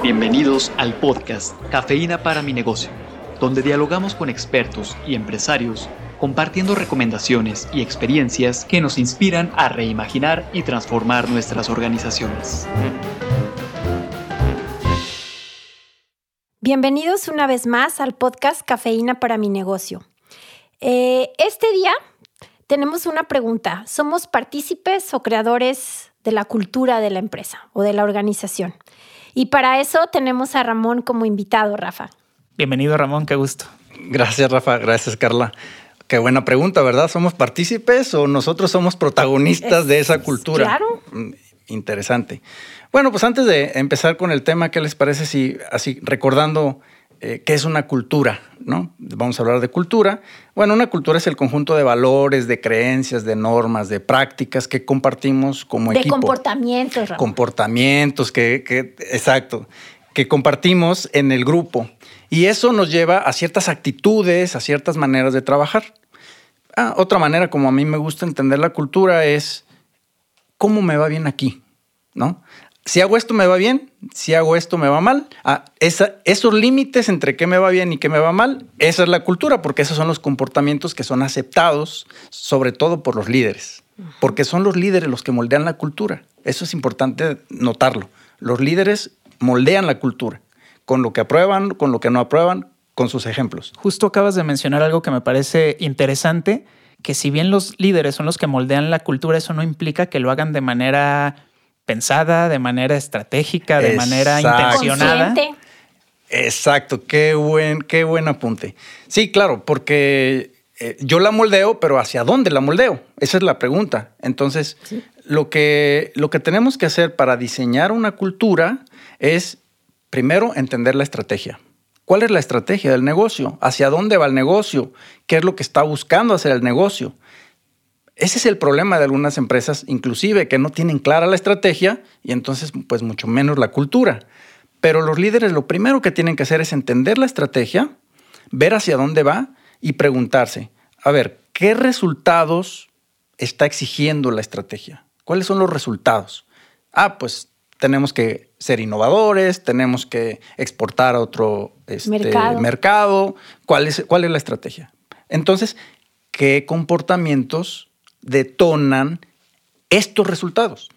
Bienvenidos al podcast Cafeína para mi negocio, donde dialogamos con expertos y empresarios compartiendo recomendaciones y experiencias que nos inspiran a reimaginar y transformar nuestras organizaciones. Bienvenidos una vez más al podcast Cafeína para mi negocio. Eh, este día tenemos una pregunta. ¿Somos partícipes o creadores de la cultura de la empresa o de la organización? Y para eso tenemos a Ramón como invitado, Rafa. Bienvenido, Ramón, qué gusto. Gracias, Rafa. Gracias, Carla. Qué buena pregunta, ¿verdad? ¿Somos partícipes o nosotros somos protagonistas de esa cultura? Claro. Mm, interesante. Bueno, pues antes de empezar con el tema, ¿qué les parece si así recordando eh, qué es una cultura? ¿no? Vamos a hablar de cultura. Bueno, una cultura es el conjunto de valores, de creencias, de normas, de prácticas que compartimos como equipo. De comportamientos, Ramón. Comportamientos que, que, exacto, que compartimos en el grupo. Y eso nos lleva a ciertas actitudes, a ciertas maneras de trabajar. Ah, otra manera como a mí me gusta entender la cultura es cómo me va bien aquí, ¿no? Si hago esto me va bien, si hago esto me va mal. Ah, esa, esos límites entre qué me va bien y qué me va mal, esa es la cultura, porque esos son los comportamientos que son aceptados, sobre todo por los líderes, porque son los líderes los que moldean la cultura. Eso es importante notarlo. Los líderes moldean la cultura, con lo que aprueban, con lo que no aprueban, con sus ejemplos. Justo acabas de mencionar algo que me parece interesante, que si bien los líderes son los que moldean la cultura, eso no implica que lo hagan de manera pensada, de manera estratégica, de Exacto. manera intencionada. Consciente. Exacto, qué buen, qué buen apunte. Sí, claro, porque eh, yo la moldeo, pero ¿hacia dónde la moldeo? Esa es la pregunta. Entonces, lo, que, lo que tenemos que hacer para diseñar una cultura es, primero, entender la estrategia. ¿Cuál es la estrategia del negocio? ¿Hacia dónde va el negocio? ¿Qué es lo que está buscando hacer el negocio? Ese es el problema de algunas empresas, inclusive, que no tienen clara la estrategia y entonces, pues, mucho menos la cultura. Pero los líderes lo primero que tienen que hacer es entender la estrategia, ver hacia dónde va y preguntarse, a ver, ¿qué resultados está exigiendo la estrategia? ¿Cuáles son los resultados? Ah, pues tenemos que ser innovadores, tenemos que exportar a otro este, Mercado. mercado. ¿Cuál, es, ¿Cuál es la estrategia? Entonces, ¿qué comportamientos detonan estos resultados?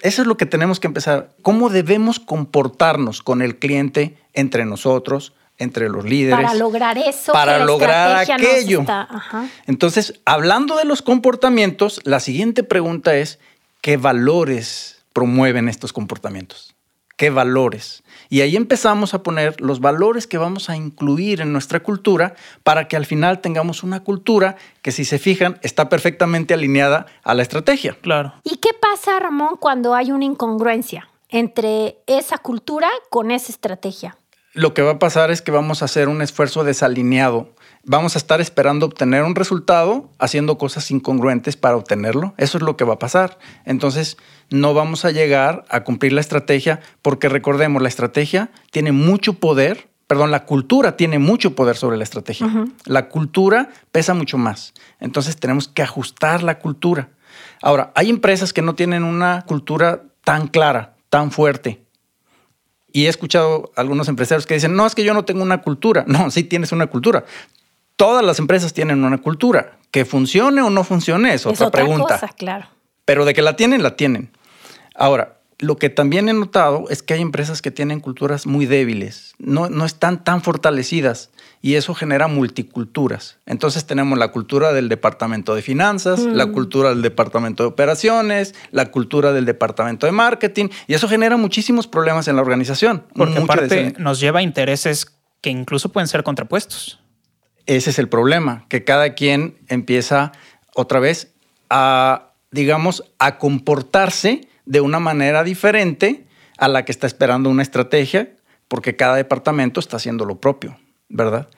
Eso es lo que tenemos que empezar. ¿Cómo debemos comportarnos con el cliente, entre nosotros, entre los líderes? Para lograr eso. Para que lograr aquello. está- ajá. Entonces, hablando de los comportamientos, la siguiente pregunta es, ¿qué valores promueven estos comportamientos? ¿Qué valores? Y ahí empezamos a poner los valores que vamos a incluir en nuestra cultura para que al final tengamos una cultura que, si se fijan, está perfectamente alineada a la estrategia. Claro. ¿Y qué pasa, Ramón, cuando hay una incongruencia entre esa cultura con esa estrategia? Lo que va a pasar es que vamos a hacer un esfuerzo desalineado. Vamos a estar esperando obtener un resultado haciendo cosas incongruentes para obtenerlo. Eso es lo que va a pasar. Entonces, no vamos a llegar a cumplir la estrategia porque recordemos, la estrategia tiene mucho poder, perdón, la cultura tiene mucho poder sobre la estrategia. La cultura pesa mucho más. Entonces, tenemos que ajustar la cultura. Ahora, hay empresas que no tienen una cultura tan clara, tan fuerte. Y he escuchado a algunos empresarios que dicen, no, es que yo no tengo una cultura. No, sí tienes una cultura. Todas las empresas tienen una cultura. Que funcione o no funcione es otra, pregunta. cosa, claro. Pero de que la tienen, la tienen. Ahora, lo que también he notado es que hay empresas que tienen culturas muy débiles, no, no están tan fortalecidas y eso genera multiculturas. Entonces tenemos la cultura del departamento de finanzas, la cultura del departamento de operaciones, la cultura del departamento de marketing y eso genera muchísimos problemas en la organización. Porque aparte nos lleva a intereses que incluso pueden ser contrapuestos. Ese es el problema, que cada quien empieza otra vez a, digamos, a comportarse de una manera diferente a la que está esperando una estrategia, porque cada departamento está haciendo lo propio, ¿verdad?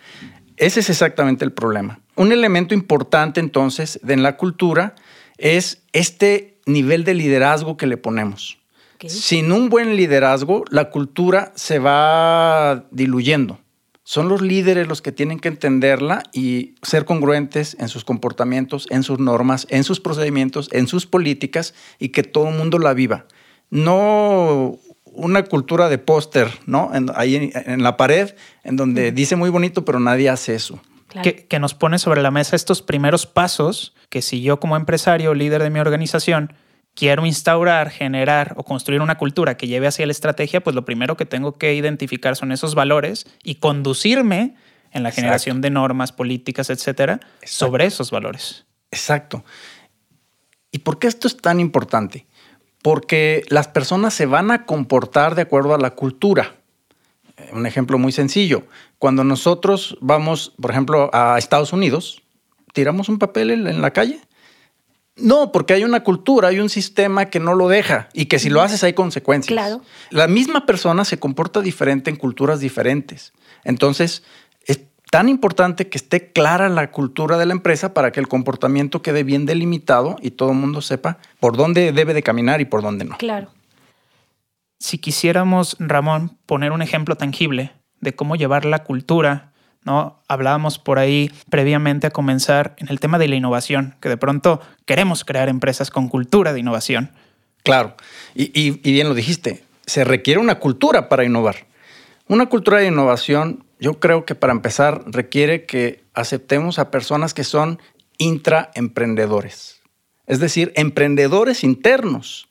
Ese es exactamente el problema. Un elemento importante entonces de en la cultura es este nivel de liderazgo que le ponemos. Sin un buen liderazgo, la cultura se va diluyendo. Son los líderes los que tienen que entenderla y ser congruentes en sus comportamientos, en sus normas, en sus procedimientos, en sus políticas y que todo el mundo la viva. No una cultura de póster, ¿no? ahí en, la pared, en donde dice muy bonito, pero nadie hace eso. Que, que, nos pone sobre la mesa estos primeros pasos que si yo como empresario, líder de mi organización, quiero instaurar, generar o construir una cultura que lleve hacia la estrategia, pues lo primero que tengo que identificar son esos valores y conducirme en la generación de normas, políticas, etcétera, sobre esos valores. Exacto. ¿Y por qué esto es tan importante? Porque las personas se van a comportar de acuerdo a la cultura. Un ejemplo muy sencillo. Cuando nosotros vamos, por ejemplo, a Estados Unidos, tiramos un papel en la calle no, porque hay una cultura, hay un sistema que no lo deja y que si lo haces hay consecuencias. Claro. La misma persona se comporta diferente en culturas diferentes. Entonces, es tan importante que esté clara la cultura de la empresa para que el comportamiento quede bien delimitado y todo el mundo sepa por dónde debe de caminar y por dónde no. Claro. Si quisiéramos, Ramón, poner un ejemplo tangible de cómo llevar la cultura ¿no? Hablábamos por ahí previamente a comenzar en el tema de la innovación, que de pronto queremos crear empresas con cultura de innovación. Claro, y, bien lo dijiste, se requiere una cultura para innovar. Una cultura de innovación, yo creo que para empezar requiere que aceptemos a personas que son intraemprendedores, es decir, emprendedores internos.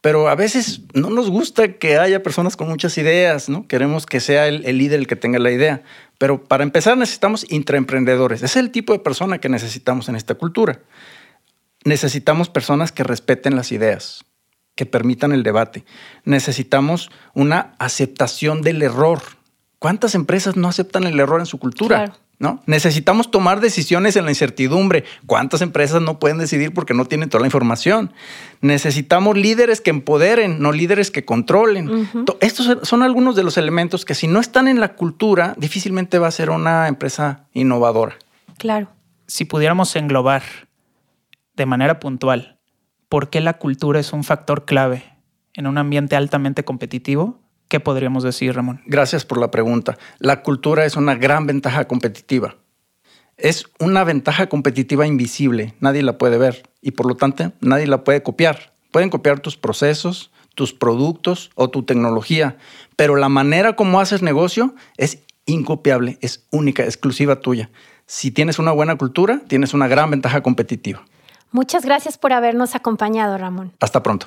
Pero a veces no nos gusta que haya personas con muchas ideas, ¿no? Queremos que sea el, el líder el que tenga la idea. Pero para empezar necesitamos intraemprendedores. Es el tipo de persona que necesitamos en esta cultura. Necesitamos personas que respeten las ideas, que permitan el debate. Necesitamos una aceptación del error. ¿Cuántas empresas no aceptan el error en su cultura? ¿No? Necesitamos tomar decisiones en la incertidumbre. ¿Cuántas empresas no pueden decidir porque no tienen toda la información? Necesitamos líderes que empoderen, no líderes que controlen. Estos son algunos de los elementos que si no están en la cultura, difícilmente va a ser una empresa innovadora. Claro. Si pudiéramos englobar de manera puntual por qué la cultura es un factor clave en un ambiente altamente competitivo, ¿Qué podríamos decir, Ramón? Gracias por la pregunta. La cultura es una gran ventaja competitiva. Es una ventaja competitiva invisible, nadie la puede ver y por lo tanto nadie la puede copiar. Pueden copiar tus procesos, tus productos o tu tecnología, pero la manera como haces negocio es incopiable, es única, exclusiva tuya. Si tienes una buena cultura, tienes una gran ventaja competitiva. Muchas gracias por habernos acompañado, Ramón. Hasta pronto.